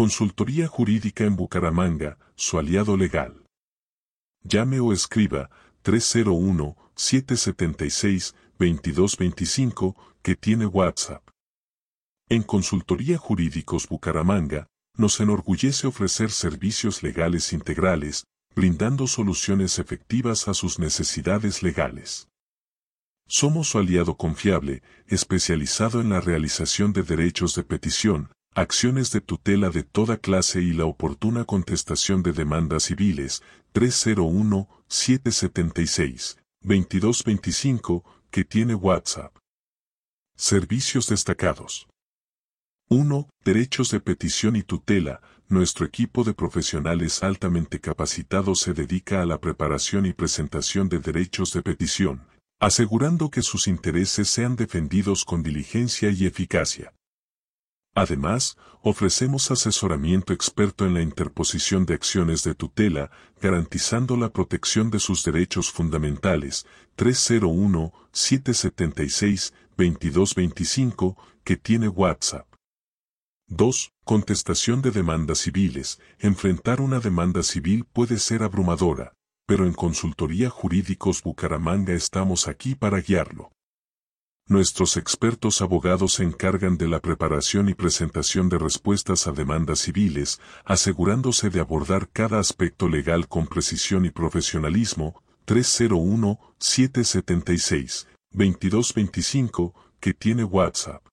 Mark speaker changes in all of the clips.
Speaker 1: Consultoría Jurídica en Bucaramanga, su aliado legal. Llame o escriba 301-776-2225 que tiene WhatsApp. En Consultoría Jurídicos Bucaramanga, nos enorgullece ofrecer servicios legales integrales, brindando soluciones efectivas a sus necesidades legales. Somos su aliado confiable, especializado en la realización de derechos de petición, acciones de tutela de toda clase y la oportuna contestación de demandas civiles, 301-776-2225, que tiene WhatsApp. Servicios destacados. 1. Derechos de petición y tutela. Nuestro equipo de profesionales altamente capacitados se dedica a la preparación y presentación de derechos de petición, asegurando que sus intereses sean defendidos con diligencia y eficacia. Además, ofrecemos asesoramiento experto en la interposición de acciones de tutela, garantizando la protección de sus derechos fundamentales, 301-776-2225, que tiene WhatsApp. 2. Contestación de demandas civiles. Enfrentar una demanda civil puede ser abrumadora, pero en Consultoría Jurídicos Bucaramanga estamos aquí para guiarlo. Nuestros expertos abogados se encargan de la preparación y presentación de respuestas a demandas civiles, asegurándose de abordar cada aspecto legal con precisión y profesionalismo. 301-776-2225, que tiene WhatsApp.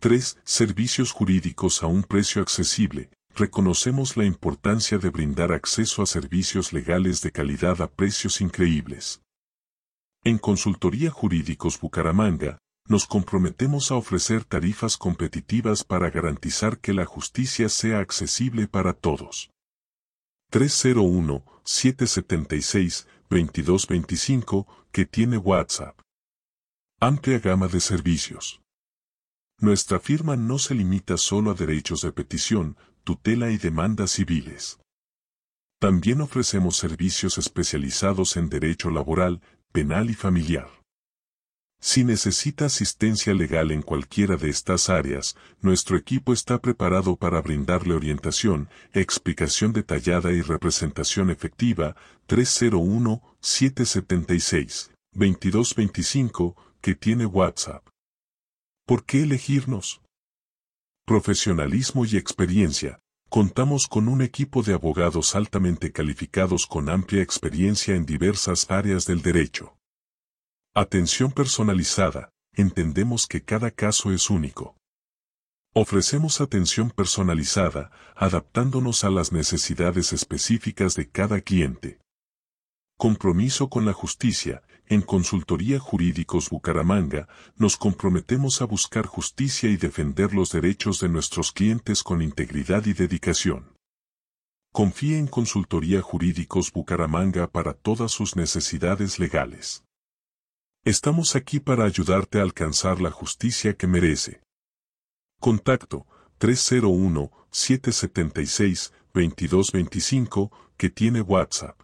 Speaker 1: 3. Servicios jurídicos a un precio accesible. Reconocemos la importancia de brindar acceso a servicios legales de calidad a precios increíbles. En Consultoría Jurídicos Bucaramanga, nos comprometemos a ofrecer tarifas competitivas para garantizar que la justicia sea accesible para todos. 301-776-2225, que tiene WhatsApp. Amplia gama de servicios. Nuestra firma no se limita solo a derechos de petición, tutela y demandas civiles. También ofrecemos servicios especializados en derecho laboral, penal y familiar. Si necesita asistencia legal en cualquiera de estas áreas, nuestro equipo está preparado para brindarle orientación, explicación detallada y representación efectiva 301-776-2225 que tiene WhatsApp. ¿Por qué elegirnos? Profesionalismo y experiencia. Contamos con un equipo de abogados altamente calificados con amplia experiencia en diversas áreas del derecho. Atención personalizada. Entendemos que cada caso es único. Ofrecemos atención personalizada, adaptándonos a las necesidades específicas de cada cliente. Compromiso con la justicia, en Consultoría Jurídicos Bucaramanga, nos comprometemos a buscar justicia y defender los derechos de nuestros clientes con integridad y dedicación. Confía en Consultoría Jurídicos Bucaramanga para todas sus necesidades legales. Estamos aquí para ayudarte a alcanzar la justicia que merece. Contacto 301-776-2225 que tiene WhatsApp.